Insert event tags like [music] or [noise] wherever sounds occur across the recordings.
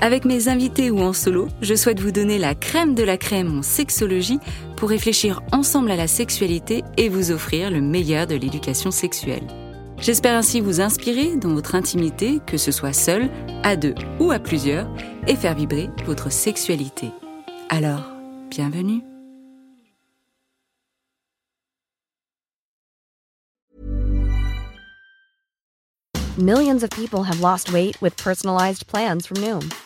Avec mes invités ou en solo, je souhaite vous donner la crème de la crème en sexologie pour réfléchir ensemble à la sexualité et vous offrir le meilleur de l'éducation sexuelle. J'espère ainsi vous inspirer dans votre intimité, que ce soit seul, à deux ou à plusieurs, et faire vibrer votre sexualité. Alors, bienvenue. Millions of people have lost weight with personalized plans from Noom,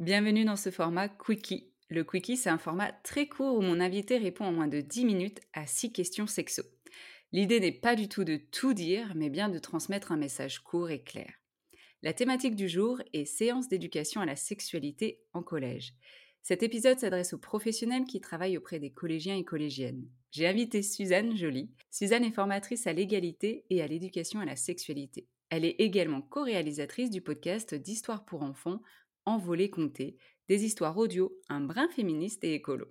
Bienvenue dans ce format Quickie. Le Quickie, c'est un format très court où mon invité répond en moins de 10 minutes à 6 questions sexo. L'idée n'est pas du tout de tout dire, mais bien de transmettre un message court et clair. La thématique du jour est séance d'éducation à la sexualité en collège. Cet épisode s'adresse aux professionnels qui travaillent auprès des collégiens et collégiennes. J'ai invité Suzanne Joly. Suzanne est formatrice à l'égalité et à l'éducation à la sexualité. Elle est également co-réalisatrice du podcast d'Histoire pour enfants, Envolée comptée, des histoires audio, un brin féministe et écolo.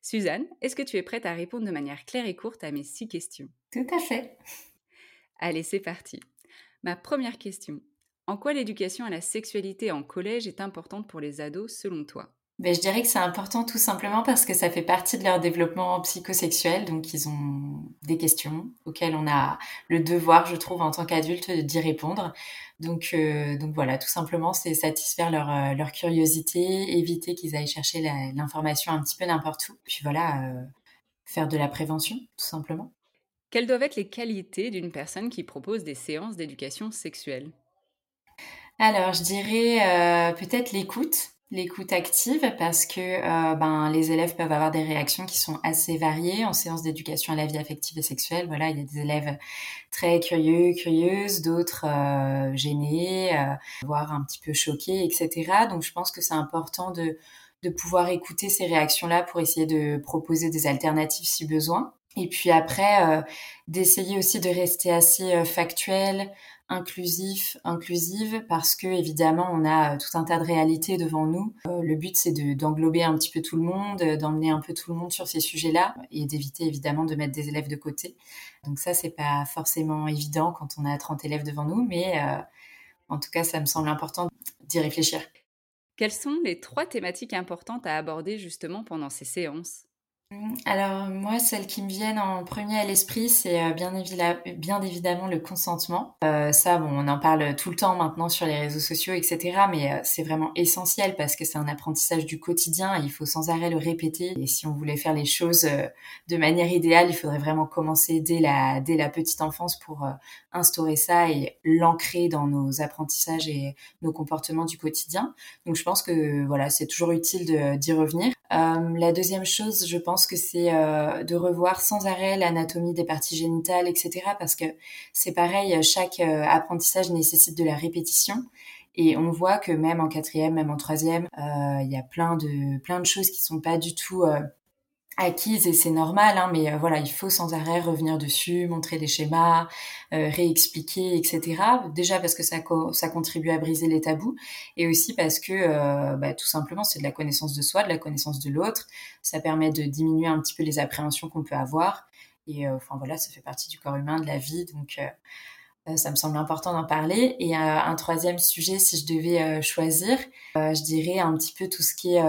Suzanne, est-ce que tu es prête à répondre de manière claire et courte à mes six questions? Tout à fait. Allez, c'est parti. Ma première question. En quoi l'éducation à la sexualité en collège est importante pour les ados selon toi? Ben, je dirais que c'est important tout simplement parce que ça fait partie de leur développement psychosexuel, donc ils ont des questions auxquelles on a le devoir, je trouve, en tant qu'adulte, d'y répondre. Donc, euh, donc voilà, tout simplement, c'est satisfaire leur, euh, leur curiosité, éviter qu'ils aillent chercher l'information un petit peu n'importe où. Puis voilà, euh, faire de la prévention, tout simplement. Quelles doivent être les qualités d'une personne qui propose des séances d'éducation sexuelle? Alors, je dirais peut-être l'écoute l'écoute active parce que euh, ben, les élèves peuvent avoir des réactions qui sont assez variées en séance d'éducation à la vie affective et sexuelle. Voilà, il y a des élèves très curieux, curieuses, d'autres euh, gênés, euh, voire un petit peu choqués, etc. Donc je pense que c'est important de, de pouvoir écouter ces réactions-là pour essayer de proposer des alternatives si besoin. Et puis après, d'essayer aussi de rester assez factuel, inclusif, inclusive, parce que évidemment on a euh, tout un tas de réalités devant nous. Euh, le but c'est d'englober un petit peu tout le monde, euh, d'emmener un peu tout le monde sur ces sujets-là et d'éviter évidemment de mettre des élèves de côté. Donc ça c'est pas forcément évident quand on a 30 élèves devant nous, mais en tout cas ça me semble important d'y réfléchir. Quelles sont les trois thématiques importantes à aborder justement pendant ces séances? Alors moi, celles qui me viennent en premier à l'esprit, c'est euh, bien, bien, évidemment le consentement. Euh, ça, bon, on en parle tout le temps maintenant sur les réseaux sociaux, etc. Mais euh, c'est vraiment essentiel parce que c'est un apprentissage du quotidien et il faut sans arrêt le répéter. Et si on voulait faire les choses de manière idéale, il faudrait vraiment commencer dès la, dès la petite enfance pour instaurer ça et l'ancrer dans nos apprentissages et nos comportements du quotidien. Donc je pense que voilà, c'est toujours utile d'y revenir. La deuxième chose, je pense que c'est de revoir sans arrêt l'anatomie des parties génitales, etc. Parce que c'est pareil, chaque apprentissage nécessite de la répétition. Et on voit que même en quatrième, même en troisième, il y a plein de plein de choses qui sont pas du tout acquise et c'est normal, hein, mais euh, voilà, il faut sans arrêt revenir dessus, montrer des schémas, euh, réexpliquer, etc. Déjà parce que ça, ça contribue à briser les tabous et aussi parce que euh, bah, tout simplement c'est de la connaissance de soi, de la connaissance de l'autre. Ça permet de diminuer un petit peu les appréhensions qu'on peut avoir et enfin voilà, ça fait partie du corps humain, de la vie, donc ça me semble important d'en parler. Et un troisième sujet, si je devais choisir, je dirais un petit peu tout ce qui est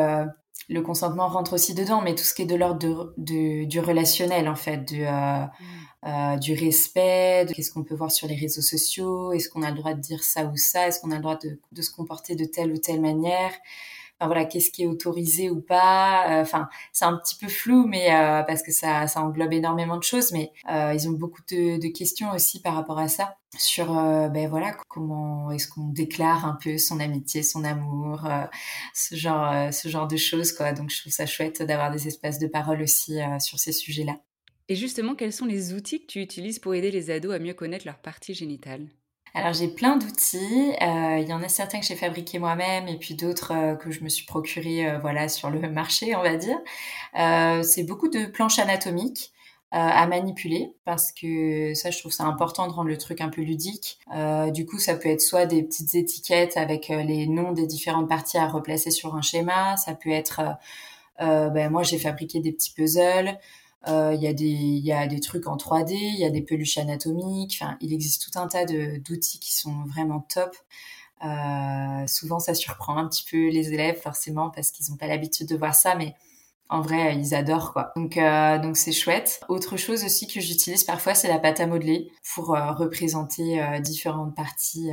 le consentement rentre aussi dedans, mais tout ce qui est de l'ordre de, du relationnel, en fait, du, euh, mm. euh, du respect, de qu'est-ce qu'on peut voir sur les réseaux sociaux, est-ce qu'on a le droit de dire ça ou ça, est-ce qu'on a le droit de, de, se comporter de telle ou telle manière, enfin voilà, qu'est-ce qui est autorisé ou pas. Euh, enfin, c'est un petit peu flou, mais parce que ça, englobe énormément de choses, mais ils ont beaucoup de, de, questions aussi par rapport à ça sur ben voilà comment est-ce qu'on déclare un peu son amitié, son amour, ce genre ce genre de choses quoi. Donc je trouve ça chouette d'avoir des espaces de parole aussi sur ces sujets-là. Et justement, quels sont les outils que tu utilises pour aider les ados à mieux connaître leur partie génitale? Alors j'ai plein d'outils. Euh, il y en a certains que j'ai fabriqués moi-même et puis d'autres euh, que je me suis procuré euh, voilà sur le [laughs] marché, on va dire. c'est beaucoup de planches anatomiques à manipuler parce que ça je trouve ça important de rendre le truc un peu ludique. du coup ça peut être soit des petites étiquettes avec les noms des différentes parties à replacer sur un schéma. Ça peut être ben moi j'ai fabriqué des petits puzzles. Euh, il y, a des, y a des trucs en 3D, il y a des peluches anatomiques. Enfin, il existe tout un tas d'outils qui sont vraiment top. Euh, souvent, ça surprend un petit peu les élèves, forcément, parce qu'ils n'ont pas l'habitude de voir ça, mais en vrai, ils adorent quoi. Donc, euh, donc c'est chouette. Autre chose aussi que j'utilise parfois, c'est la pâte à modeler pour représenter différentes parties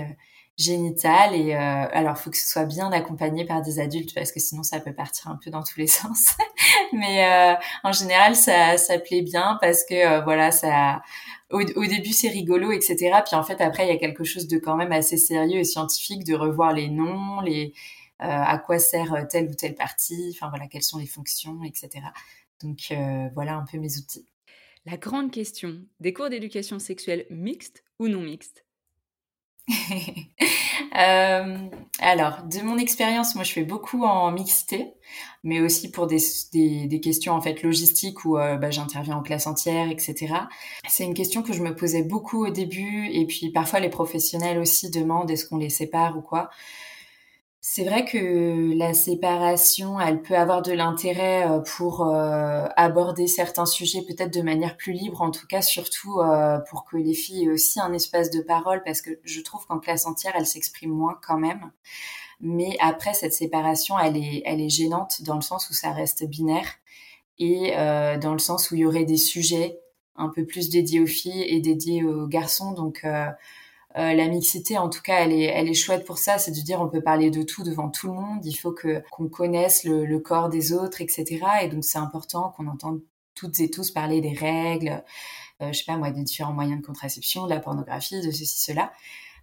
génitale et euh, alors faut que ce soit bien accompagné par des adultes parce que sinon ça peut partir un peu dans tous les [laughs] sens. Mais euh, en général ça ça plaît bien parce que euh, voilà ça au, au début c'est rigolo etc puis en fait après il y a quelque chose de quand même assez sérieux et scientifique de revoir les noms les euh, à quoi sert telle ou telle partie enfin voilà quelles sont les fonctions etc donc voilà un peu mes outils. La grande question des cours d'éducation sexuelle mixte ou non mixte [laughs] euh, alors, de mon expérience, moi, je fais beaucoup en mixité, mais aussi pour des, des, questions en fait logistiques où euh, bah, j'interviens en classe entière, etc. C'est une question que je me posais beaucoup au début, et puis parfois les professionnels aussi demandent est-ce qu'on les sépare ou quoi? C'est vrai que la séparation, elle peut avoir de l'intérêt euh, pour euh, aborder certains sujets peut-être de manière plus libre, en tout cas surtout euh, pour que les filles aient aussi un espace de parole, parce que je trouve qu'en classe entière, elles s'expriment moins quand même. Mais après, cette séparation, elle est, elle est gênante dans le sens où ça reste binaire et dans le sens où il y aurait des sujets un peu plus dédiés aux filles et dédiés aux garçons. Donc euh, la mixité, en tout cas, elle est, elle est chouette pour ça. C'est de dire on peut parler de tout devant tout le monde. Il faut que qu'on connaisse le, corps des autres, etc. Et donc c'est important qu'on entende toutes et tous parler des règles, euh, je sais pas moi, des différents moyens de contraception, de la pornographie, de ceci, cela.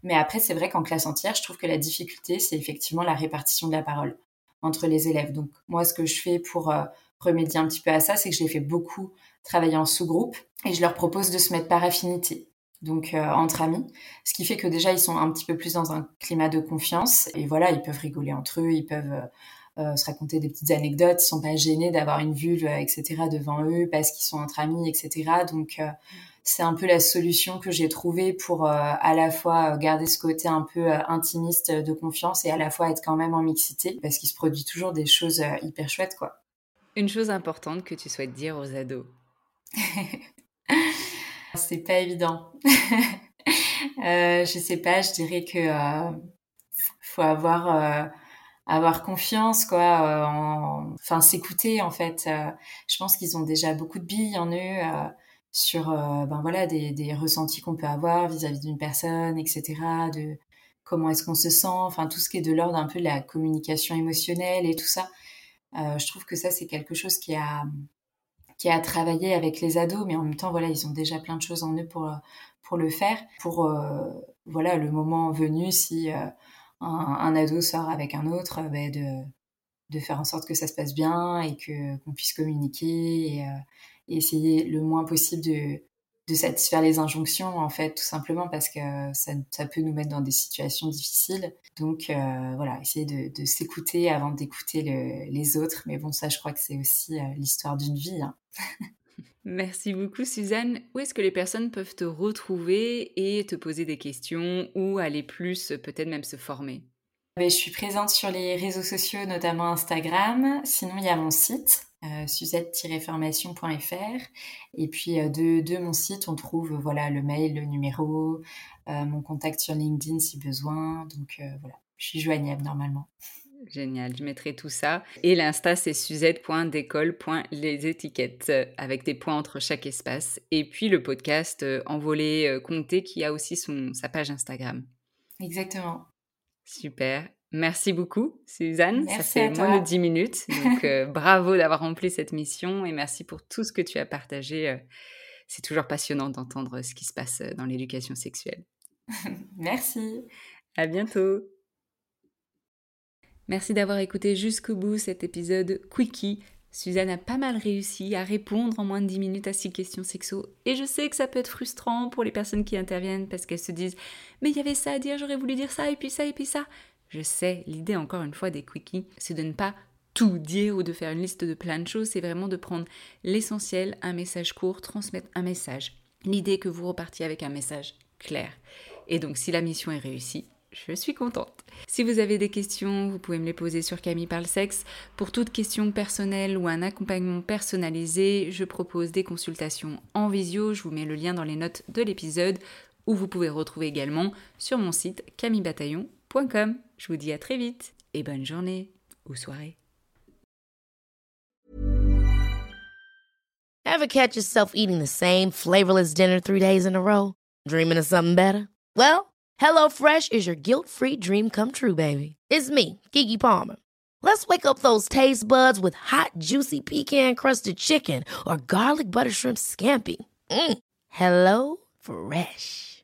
Mais après, c'est vrai qu'en classe entière, je trouve que la difficulté, c'est effectivement la répartition de la parole entre les élèves. Donc moi, ce que je fais pour euh, remédier un petit peu à ça, c'est que je les fais beaucoup travailler en sous-groupe et je leur propose de se mettre par affinité donc euh, entre amis, ce qui fait que déjà ils sont un petit peu plus dans un climat de confiance et voilà, ils peuvent rigoler entre eux, ils peuvent euh, euh, se raconter des petites anecdotes, ils sont pas gênés d'avoir une vulve, etc. devant eux parce qu'ils sont entre amis, etc. Donc c'est un peu la solution que j'ai trouvée pour à la fois garder ce côté un peu intimiste de confiance et à la fois être quand même en mixité parce qu'il se produit toujours des choses hyper chouettes quoi. Une chose importante que tu souhaites dire aux ados [laughs] C'est pas évident. [laughs] euh, je sais pas, je dirais que euh, faut avoir euh, avoir confiance quoi euh, en... enfin s'écouter en fait je pense qu'ils ont déjà beaucoup de billes en eux sur ben voilà des, des ressentis qu'on peut avoir vis-à-vis d'une personne etc de comment est-ce qu'on se sent enfin tout ce qui est de l'ordre un peu de la communication émotionnelle et tout ça je trouve que ça c'est quelque chose qui a qui a travaillé avec les ados, mais en même temps, voilà, ils ont déjà plein de choses en eux pour, euh, pour le faire. Pour, euh, voilà, le moment venu, si euh, un, ado sort avec un autre, ben de, de faire en sorte que ça se passe bien et que qu'on puisse communiquer et, essayer le moins possible de, de satisfaire les injonctions en fait tout simplement parce que ça, ça peut nous mettre dans des situations difficiles donc voilà essayer de, de s'écouter avant d'écouter les autres mais bon ça je crois que c'est aussi l'histoire d'une vie hein. [laughs] Merci beaucoup Suzanne. Où est-ce que les personnes peuvent te retrouver et te poser des questions ou aller plus, peut-être même se former? Je suis présente sur les réseaux sociaux, notamment Instagram. Sinon, il y a mon site, euh, suzette-formation.fr. Et puis euh, de, mon site, on trouve voilà le mail, le numéro, euh, mon contact sur LinkedIn si besoin. Donc voilà, je suis joignable normalement. Génial, je mettrai tout ça. Et l'insta, c'est suzette.décolle.lesétiquettes, avec des points entre chaque espace. Et puis le podcast Envolé Compté, qui a aussi son, sa page Instagram. Exactement. Super. Merci beaucoup, Suzanne. ça fait moins de 10 minutes. [laughs] Donc, bravo d'avoir rempli cette mission et merci pour tout ce que tu as partagé. c'est toujours passionnant d'entendre ce qui se passe dans l'éducation sexuelle. [laughs] merci. À bientôt. Merci d'avoir écouté jusqu'au bout cet épisode Quickie. Suzanne a pas mal réussi à répondre en moins de 10 minutes à 6 questions sexo. Et je sais que ça peut être frustrant pour les personnes qui interviennent parce qu'elles se disent Mais il y avait ça à dire, j'aurais voulu dire ça, et puis ça, et puis ça. Je sais, l'idée encore une fois des quickies, c'est de ne pas tout dire ou de faire une liste de plein de choses, c'est vraiment de prendre l'essentiel, un message court, transmettre un message. L'idée que vous repartiez avec un message clair. Et donc si la mission est réussie, je suis contente. Si vous avez des questions, vous pouvez me les poser sur Camille Parle Sexe. Pour toute question personnelle ou un accompagnement personnalisé, je propose des consultations en visio. Je vous mets le lien dans les notes de l'épisode ou vous pouvez retrouver également sur mon site camillebataillon.com. Je vous dis à très vite et bonne journée ou soirée. Ever catch yourself eating the same flavorless dinner three days in a row? Dreaming of something better? Well, HelloFresh is your guilt-free dream come true, baby. It's me, Kiki Palmer. Let's wake up those taste buds with hot, juicy pecan-crusted chicken or garlic butter shrimp scampi. Mm. Hello Fresh.